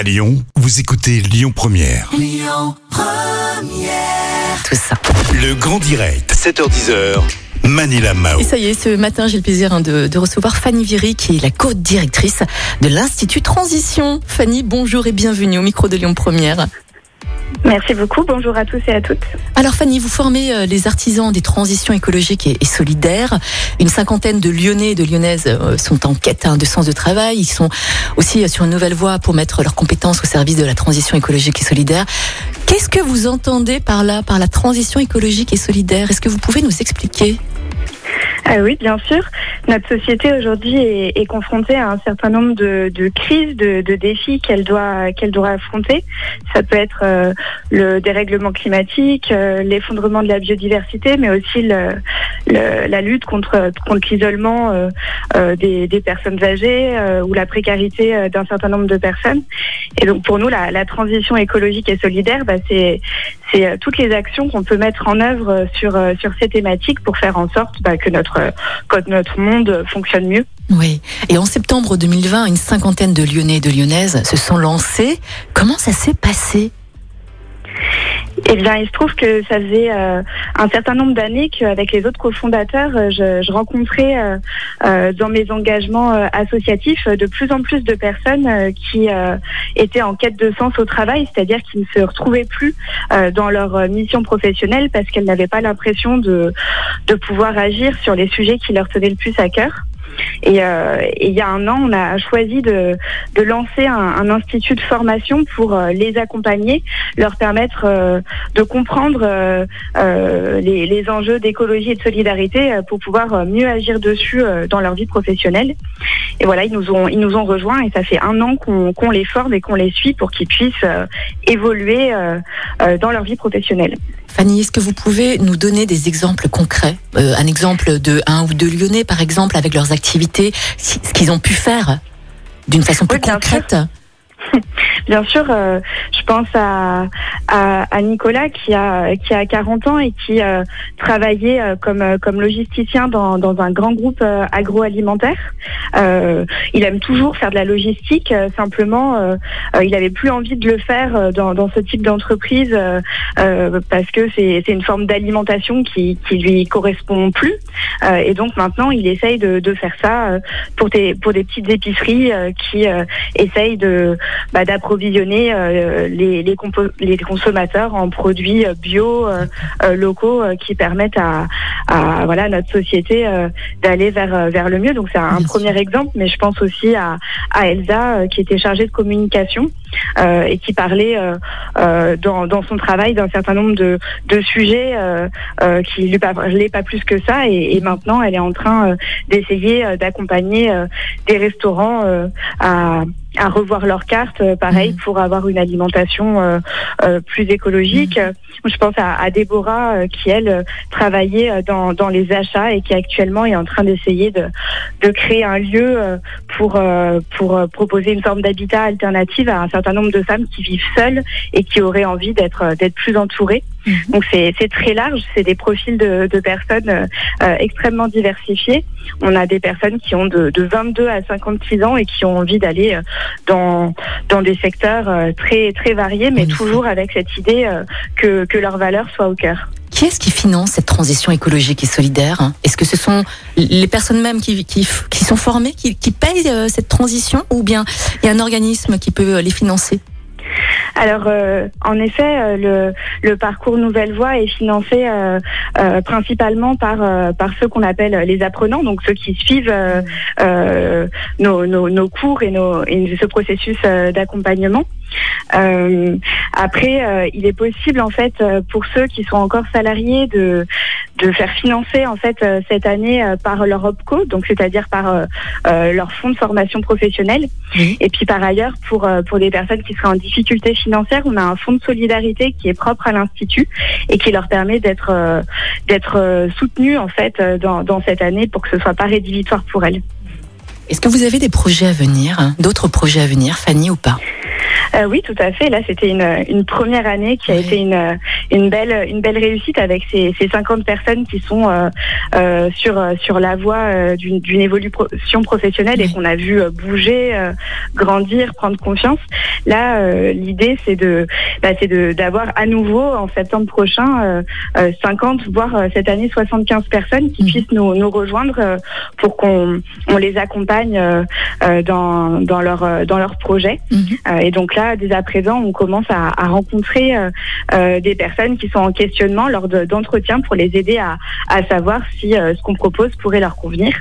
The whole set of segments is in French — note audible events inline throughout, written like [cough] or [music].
À Lyon, vous écoutez Lyon Première. tout ça. Le grand direct, 7h10h. Manila Mao. Et ça y est, ce matin, j'ai le plaisir hein, de, de recevoir Fanny Viry, qui est la co-directrice de l'Institut Transition. Fanny, bonjour et bienvenue au micro de Lyon Première. Merci beaucoup. Bonjour à tous et à toutes. Alors Fanny, vous formez euh, les artisans des transitions écologiques et, solidaires. Une cinquantaine de Lyonnais et de Lyonnaises euh, sont en quête hein, de sens de travail. Ils sont aussi euh, sur une nouvelle voie pour mettre leurs compétences au service de la transition écologique et solidaire. Qu'est-ce que vous entendez par là, par la transition écologique et solidaire? Est-ce que vous pouvez nous expliquer? Ah oui, bien sûr. Notre société aujourd'hui est, est confrontée à un certain nombre de, de crises, de, de défis qu'elle doit qu'elle doit affronter. Ça peut être euh, le dérèglement climatique, euh, l'effondrement de la biodiversité, mais aussi le, le- la lutte contre contre l'isolement euh, euh, des, des personnes âgées euh, ou la précarité euh, d'un certain nombre de personnes. Et donc pour nous, la, la transition écologique et solidaire, bah, c'est c'est euh, toutes les actions qu'on peut mettre en œuvre euh, sur euh, sur ces thématiques pour faire en sorte bah, que notre que notre monde fonctionne mieux. Oui. Et en septembre 2020, une cinquantaine de Lyonnais et de Lyonnaises se sont lancés. Comment ça s'est passé? Eh bien, il se trouve que ça faisait euh, un certain nombre d'années qu'avec les autres cofondateurs, euh, je, rencontrais euh, dans mes engagements associatifs de plus en plus de personnes qui étaient en quête de sens au travail, c'est-à-dire qui ne se retrouvaient plus dans leur mission professionnelle parce qu'elles n'avaient pas l'impression de pouvoir agir sur les sujets qui leur tenaient le plus à cœur. Et, euh, et il y a un an, on a choisi de, de lancer un, institut de formation pour euh, les accompagner, leur permettre euh, de comprendre les, enjeux d'écologie et de solidarité pour pouvoir mieux agir dessus dans leur vie professionnelle. Et voilà, ils nous ont, ils nous ont rejoints et ça fait un an qu'on les forme et qu'on les suit pour qu'ils puissent évoluer dans leur vie professionnelle. Fanny, est-ce que vous pouvez nous donner des exemples concrets Euh, Un exemple de un ou deux Lyonnais, par exemple, avec leurs activités, ce qu'ils ont pu faire d'une façon plus Oui, concrète? [laughs] Bien sûr, euh, je pense à, à, à Nicolas qui a qui a 40 ans et qui euh, travaillait euh, comme euh, comme logisticien dans, dans un grand groupe euh, agroalimentaire. Il aime toujours faire de la logistique, simplement il avait plus envie de le faire dans, dans ce type d'entreprise parce que c'est une forme d'alimentation qui qui lui correspond plus. Et donc maintenant il essaye de, de faire ça pour des pour des petites épiceries qui essayent bah, d'approvisionner euh, les, les, les consommateurs en produits euh, bio euh, locaux qui permettent à, à voilà notre société d'aller vers vers le mieux. Donc c'est un premier exemple, mais je pense aussi à, à Elsa qui était chargée de communication euh, et qui parlait euh, euh, dans, dans son travail d'un certain nombre de, de sujets qui lui parlaient pas plus que ça et, et maintenant elle est en train d'essayer d'accompagner des restaurants à à revoir leurs cartes, euh, pareil, Mhm. pour avoir une alimentation euh, euh, plus écologique. Euh, Je pense à, à Déborah euh, qui, elle, travaillait dans, dans les achats et qui actuellement est en train d'essayer de, de créer un lieu pour, euh, pour proposer une forme d'habitat alternative à un certain nombre de femmes qui vivent seules et qui auraient envie d'être d'être plus entourées. Mhm. Donc c'est très large, c'est des profils de, de personnes euh, euh, extrêmement diversifiés. On a des personnes qui ont de, de 22 à 56 ans et qui ont envie d'aller euh, dans dans des secteurs très très variés, mais toujours avec cette idée que que leurs valeurs soient au cœur. Qui est-ce qui finance cette transition écologique et solidaire hein? Est-ce que ce sont les personnes mêmes qui, qui, qui sont formées, qui, qui payent cette transition, ou bien il y a un organisme qui peut les financer? Alors, euh, en effet, euh, le, le parcours Nouvelle Voie est financé euh, euh, principalement par, par ceux qu'on appelle les apprenants, donc ceux qui suivent nos, nos, nos cours et, nos, et ce processus d'accompagnement. Euh, après, euh, il est possible en fait pour ceux qui sont encore salariés de de faire financer en fait euh, cette année euh, par leur OPCO, donc c'est-à-dire par euh, euh, leur fonds de formation professionnelle. Oui. Et puis par ailleurs, pour euh, pour des personnes qui seraient en difficulté financière, on a un fonds de solidarité qui est propre à l'institut et qui leur permet d'être euh, d'être euh, soutenus en fait euh, dans dans cette année pour que ce soit pas rédhibitoire pour elles. Est-ce que vous avez des projets à venir, hein, d'autres projets à venir, Fanny, ou pas? Euh, oui, tout à fait. Là, c'était une, une première année qui a été une, une belle une belle réussite avec ces, ces 50 personnes qui sont euh, euh, sur sur la voie euh, d'une évolution professionnelle et qu'on a vu euh, bouger, euh, grandir, prendre confiance. Là, euh, l'idée c'est de bah, d'avoir à nouveau en septembre prochain euh, euh, 50 voire cette année 75 personnes qui Mhm. puissent nous, nous rejoindre pour qu'on on les accompagne euh, euh, dans dans leur euh, dans leur projet. Mhm. Et donc là, dès à présent, on commence à, à rencontrer des personnes qui sont en questionnement lors de- d'entretiens pour les aider à, à savoir si ce qu'on propose pourrait leur convenir.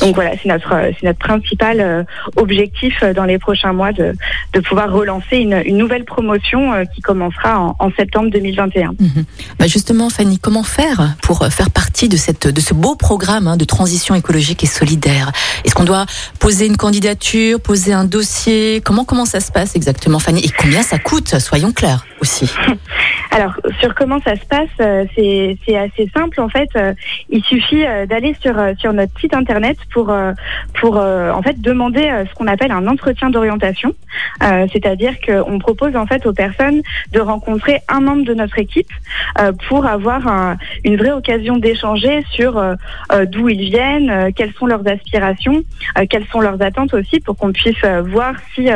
Donc voilà, c'est notre c'est notre principal objectif dans les prochains mois de, de pouvoir relancer une, une nouvelle promotion qui commencera en, en septembre 2021. Mhm. Bah justement, Fanny, comment faire pour faire partie de cette de ce beau programme hein, de transition écologique et solidaire? Est-ce qu'on doit poser une candidature, poser un dossier. Comment comment ça se passe exactement, Fanny? Et combien ça coûte? Soyons clairs aussi. [laughs] Alors, sur comment ça se passe, euh, c'est assez simple en fait. Euh, il suffit euh, d'aller sur euh, sur notre site internet pour euh, pour euh, en fait demander ce qu'on appelle un entretien d'orientation. C'est-à-dire qu'on propose en fait aux personnes de rencontrer un membre de notre équipe pour avoir un- une vraie occasion d'échanger sur d'où ils viennent, quelles sont leurs aspirations, quelles sont leurs attentes aussi, pour qu'on puisse voir si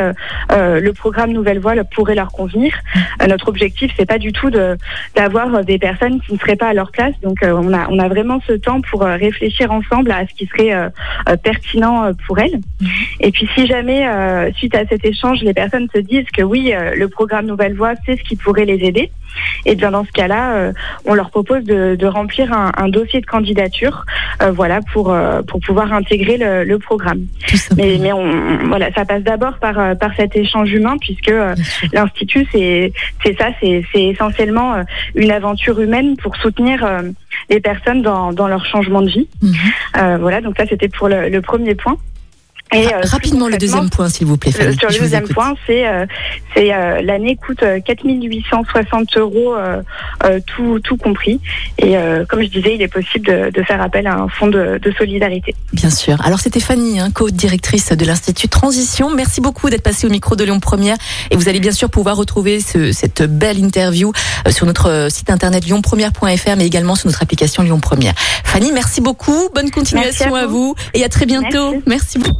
le programme Nouvelle Voie pourrait leur convenir. Notre objectif, c'est pas du tout d'avoir des personnes qui ne seraient pas à leur place. Donc, euh, on a on a vraiment ce temps pour euh, réfléchir ensemble à ce qui serait euh, pertinent pour elles. Et puis, si jamais suite à cet échange, les personnes se disent que oui, le programme Nouvelle Voie, c'est ce qui pourrait les aider, et bien dans ce cas-là, on leur propose de, de remplir un, un dossier de candidature, euh, voilà, pour pour pouvoir intégrer le, le programme. Mais, mais on, voilà, ça passe d'abord par, par cet échange humain, puisque l'Institut, c'est c'est ça, c'est c'est essentiellement euh, une aventure humaine pour soutenir euh, les personnes dans, dans leur changement de vie. Mhm. Euh, voilà, donc ça, c'était pour le, le premier point. Et, euh, Rapidement le deuxième point, s'il vous plaît, Fanny. sur le deuxième point, c'est euh, c'est euh, l'année coûte euh, 4860 euros euh, euh, tout, tout compris. Et euh, comme je disais, il est possible de, de faire appel à un fonds de, de solidarité. Bien sûr. Alors c'était Fanny, hein, co-directrice de l'Institut Transition. Merci beaucoup d'être passée au micro de Lyon Première. Et vous allez bien sûr pouvoir retrouver ce- cette belle interview sur notre site internet lyonpremière.fr, mais également sur notre application Lyon Première. Fanny, merci beaucoup. Bonne continuation Merci à à, vous. vous. et à très bientôt. Merci beaucoup.